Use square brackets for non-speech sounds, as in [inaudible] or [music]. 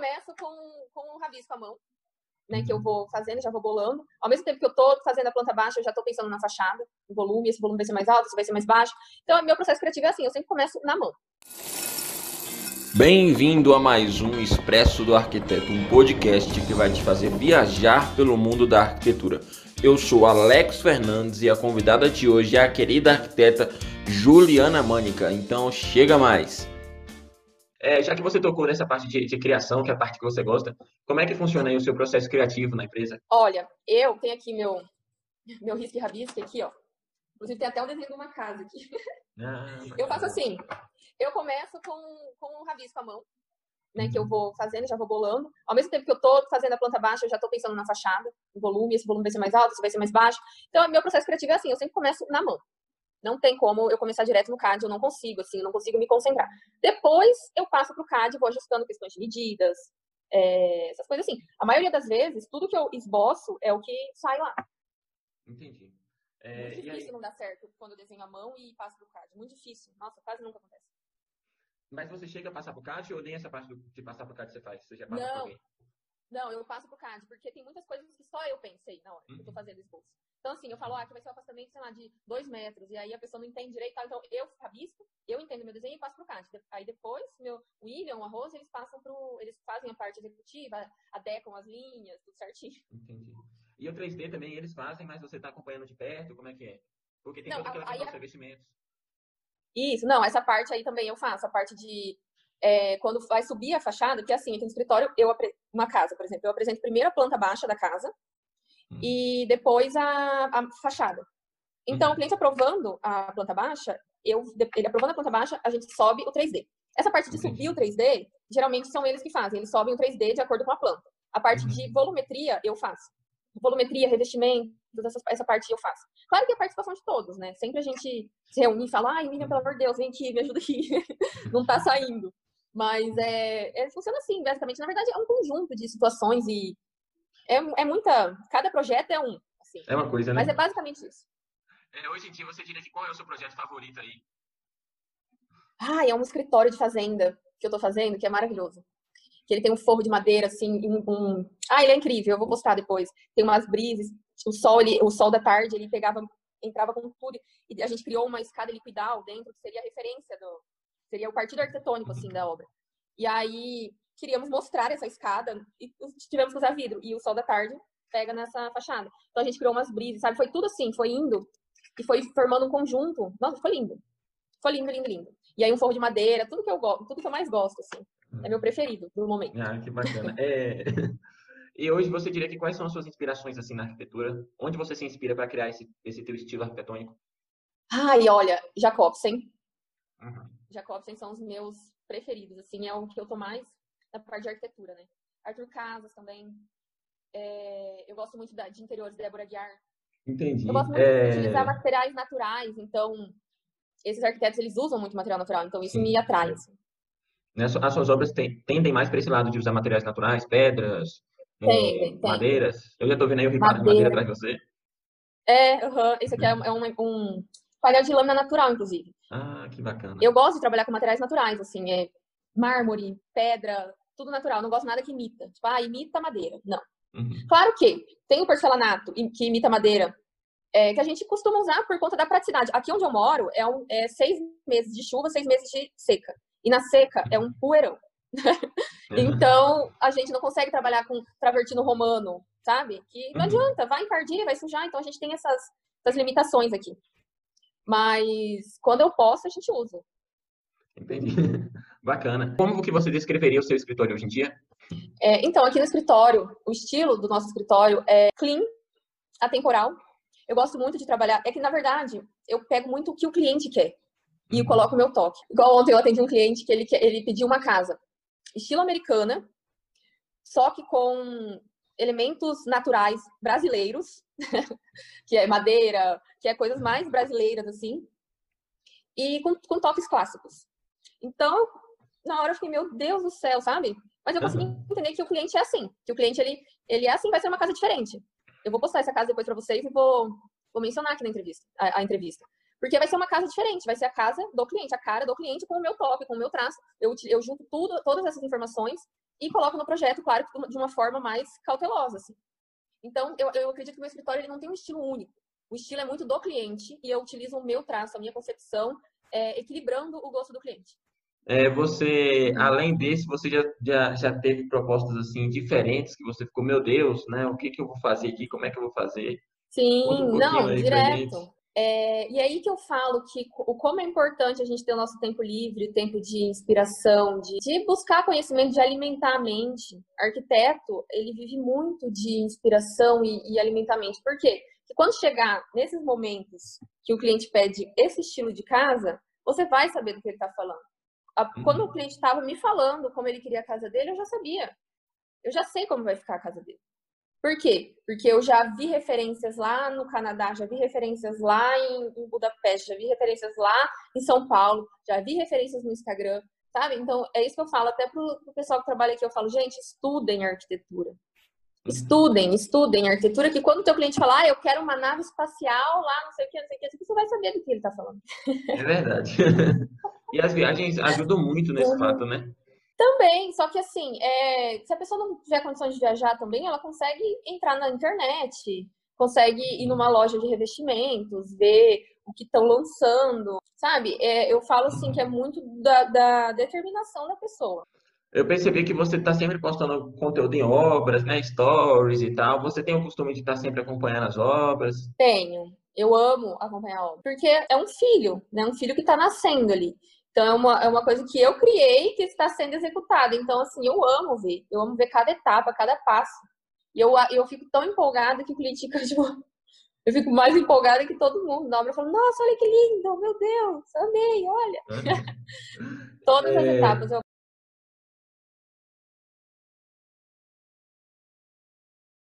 começo com, com um rabisco à mão, né, que eu vou fazendo, já vou bolando. Ao mesmo tempo que eu tô fazendo a planta baixa, eu já tô pensando na fachada, no volume, esse volume vai ser mais alto, esse vai ser mais baixo. Então, meu processo criativo é assim, eu sempre começo na mão. Bem-vindo a mais um Expresso do Arquiteto, um podcast que vai te fazer viajar pelo mundo da arquitetura. Eu sou Alex Fernandes e a convidada de hoje é a querida arquiteta Juliana Mânica. Então, chega mais! É, já que você tocou nessa parte de, de, criação, que é a parte que você gosta, como é que funciona aí o seu processo criativo na empresa? Olha, eu tenho aqui meu, meu risco e rabisco aqui, ó. Inclusive tem até um desenho de uma casa aqui. Ah, eu faço assim, eu começo com, com um rabisco à mão, né, que eu vou fazendo, já vou bolando. Ao mesmo tempo que eu tô fazendo a planta baixa, eu já tô pensando na fachada, no volume, esse volume vai ser mais alto, esse vai ser mais baixo. Então, meu processo criativo é assim, eu sempre começo na mão. Não tem como eu começar direto no CAD, eu não consigo, assim, eu não consigo me concentrar. Depois eu passo para o CAD, vou ajustando questões de medidas, é, essas coisas assim. A maioria das vezes, tudo que eu esboço é o que sai lá. Entendi. É, Muito difícil não dar certo quando eu desenho a mão e passo para o CAD. Muito difícil. Nossa, quase nunca acontece. Mas você chega a passar para o CAD ou nem essa parte de passar para o CAD você faz? Você já passa não, não, eu passo pro CAD, porque tem muitas coisas que só eu pensei na hora que eu tô uhum. fazendo esboço. Então, assim, eu falo, ah, que vai ser um afastamento, sei lá, de dois metros, e aí a pessoa não entende direito, tá? então eu rabisco, eu entendo meu desenho e passo pro CAD. Aí depois, meu William, a Rose, eles passam pro, eles fazem a parte executiva, adequam as linhas, tudo certinho. Entendi. E o 3D também eles fazem, mas você tá acompanhando de perto, como é que é? Porque tem não, toda aquela questão dos revestimentos. Isso, não, essa parte aí também eu faço, a parte de é, quando vai subir a fachada, porque assim, aqui no escritório, eu uma casa, por exemplo, eu apresento primeiro a planta baixa da casa hum. e depois a, a fachada. Então, hum. o cliente aprovando a planta baixa, eu, ele aprovando a planta baixa, a gente sobe o 3D. Essa parte de subir o 3D, geralmente são eles que fazem, eles sobem o 3D de acordo com a planta. A parte de uhum. volumetria, eu faço. Volumetria, revestimento, essa, essa parte eu faço. Claro que é a participação de todos, né? Sempre a gente se reúne e fala, ai, Miriam, pelo amor de Deus, vem aqui, me ajuda aqui. [laughs] Não tá saindo. Mas é, é, funciona assim, basicamente. Na verdade, é um conjunto de situações e é, é muita. Cada projeto é um. Assim, é uma coisa, né? Mas é basicamente isso. É, hoje em dia, você diria que qual é o seu projeto favorito aí? Ah, é um escritório de fazenda que eu tô fazendo, que é maravilhoso. Que ele tem um forro de madeira, assim, um, um... Ah, ele é incrível, eu vou postar depois. Tem umas brises, o sol, ele, o sol da tarde, ele pegava, entrava com tudo, e a gente criou uma escada liquidal dentro, que seria a referência do, seria o partido arquitetônico, assim, da obra. E aí, queríamos mostrar essa escada e tivemos que usar vidro. E o sol da tarde pega nessa fachada. Então, a gente criou umas brisas, sabe? Foi tudo assim, foi indo e foi formando um conjunto. Nossa, foi lindo. Foi lindo, lindo, lindo. E aí, um forro de madeira, tudo que eu gosto, tudo que eu mais gosto, assim. É meu preferido, no momento. Ah, que bacana. É... [laughs] E hoje você diria que quais são as suas inspirações assim na arquitetura? Onde você se inspira para criar esse, esse teu estilo arquitetônico? Ai, olha, Jacobsen. Uhum. Jacobsen são os meus preferidos, assim, é o que eu tô mais na parte de arquitetura, né? Arthur Casas também. É, eu gosto muito da, de interiores de Débora Guiar. Entendi. Eu gosto muito é... de utilizar materiais naturais, então esses arquitetos eles usam muito material natural, então isso Sim. me atrai. Assim. Né, as suas obras tendem mais para esse lado de usar materiais naturais, pedras, tem, é, madeiras. Eu já estou vendo aí o ripado de madeira atrás de você. É, uhum. esse aqui é um, é um, um painel de lâmina natural, inclusive. Ah, que bacana. Eu gosto de trabalhar com materiais naturais, assim, é mármore, pedra, tudo natural. Não gosto nada que imita. Tipo, ah, imita madeira. Não. Uhum. Claro que tem o porcelanato que imita madeira, é, que a gente costuma usar por conta da praticidade. Aqui onde eu moro é, um, é seis meses de chuva, seis meses de seca. E na seca é um poeirão. [laughs] então, a gente não consegue trabalhar com travertino romano, sabe? Que não uhum. adianta, vai encardir, vai sujar. Então, a gente tem essas, essas limitações aqui. Mas quando eu posso, a gente usa. Entendi. [laughs] Bacana. Como que você descreveria o seu escritório hoje em dia? É, então, aqui no escritório, o estilo do nosso escritório é clean, atemporal. Eu gosto muito de trabalhar. É que, na verdade, eu pego muito o que o cliente quer e uhum. coloco o meu toque. Igual ontem eu atendi um cliente que ele, ele pediu uma casa estilo americana, só que com elementos naturais brasileiros, [laughs] que é madeira, que é coisas mais brasileiras, assim, e com, com toques clássicos. Então, na hora eu fiquei, meu Deus do céu, sabe? Mas eu consegui uhum. entender que o cliente é assim, que o cliente, ele, ele é assim, vai ser uma casa diferente. Eu vou postar essa casa depois para vocês e vou, vou mencionar aqui na entrevista, a, a, entrevista. Porque vai ser uma casa diferente, vai ser a casa do cliente, a cara do cliente com o meu toque, com o meu traço. Eu, eu junto tudo, todas essas informações e coloco no projeto, claro, de uma forma mais cautelosa, assim. Então, eu, eu acredito que o meu escritório ele não tem um estilo único. O estilo é muito do cliente e eu utilizo o meu traço, a minha concepção, é, equilibrando o gosto do cliente. É, você, além desse, você já, já, já teve propostas assim diferentes que você ficou, meu Deus, né? O que, que eu vou fazer aqui? Como é que eu vou fazer? Sim, um não, direto. É, e aí que eu falo que o como é importante a gente ter o nosso tempo livre, tempo de inspiração, de, de buscar conhecimento, de alimentar a mente. Arquiteto, ele vive muito de inspiração e, e alimentar a mente. Por quê? Porque quando chegar nesses momentos que o cliente pede esse estilo de casa, você vai saber do que ele está falando. Quando o uhum. cliente estava me falando como ele queria a casa dele, eu já sabia. Eu já sei como vai ficar a casa dele. Por quê? Porque eu já vi referências lá no Canadá, já vi referências lá em, em Budapeste, já vi referências lá em São Paulo, já vi referências no Instagram, sabe? Então, é isso que eu falo até pro, pro pessoal que trabalha aqui. Eu falo, gente, estudem arquitetura. Uhum. Estudem, estudem arquitetura, que quando o teu cliente falar, ah, eu quero uma nave espacial lá, não sei o que, não sei o que, você vai saber do que ele está falando. É verdade. [laughs] e as viagens ajudam muito nesse uhum. fato, né? Também, só que assim, é, se a pessoa não tiver condições de viajar também, ela consegue entrar na internet, consegue ir numa loja de revestimentos, ver o que estão lançando, sabe? É, eu falo assim que é muito da, da, determinação da pessoa. Eu percebi que você está sempre postando conteúdo em obras, né? Stories e tal. Você tem o costume de estar tá sempre acompanhando as obras? Tenho. Eu amo acompanhar a obra. Porque é um filho, né? Um filho que está nascendo ali. Então é uma, é uma coisa que eu criei que está sendo executada. Então, assim, eu amo ver. Eu amo ver cada etapa, cada passo. E eu, eu fico tão empolgada que o cliente fica, eu fico mais empolgada que todo mundo na obra. Eu falo, nossa, olha que lindo, meu Deus, amei, olha. [laughs] Todas as é... etapas eu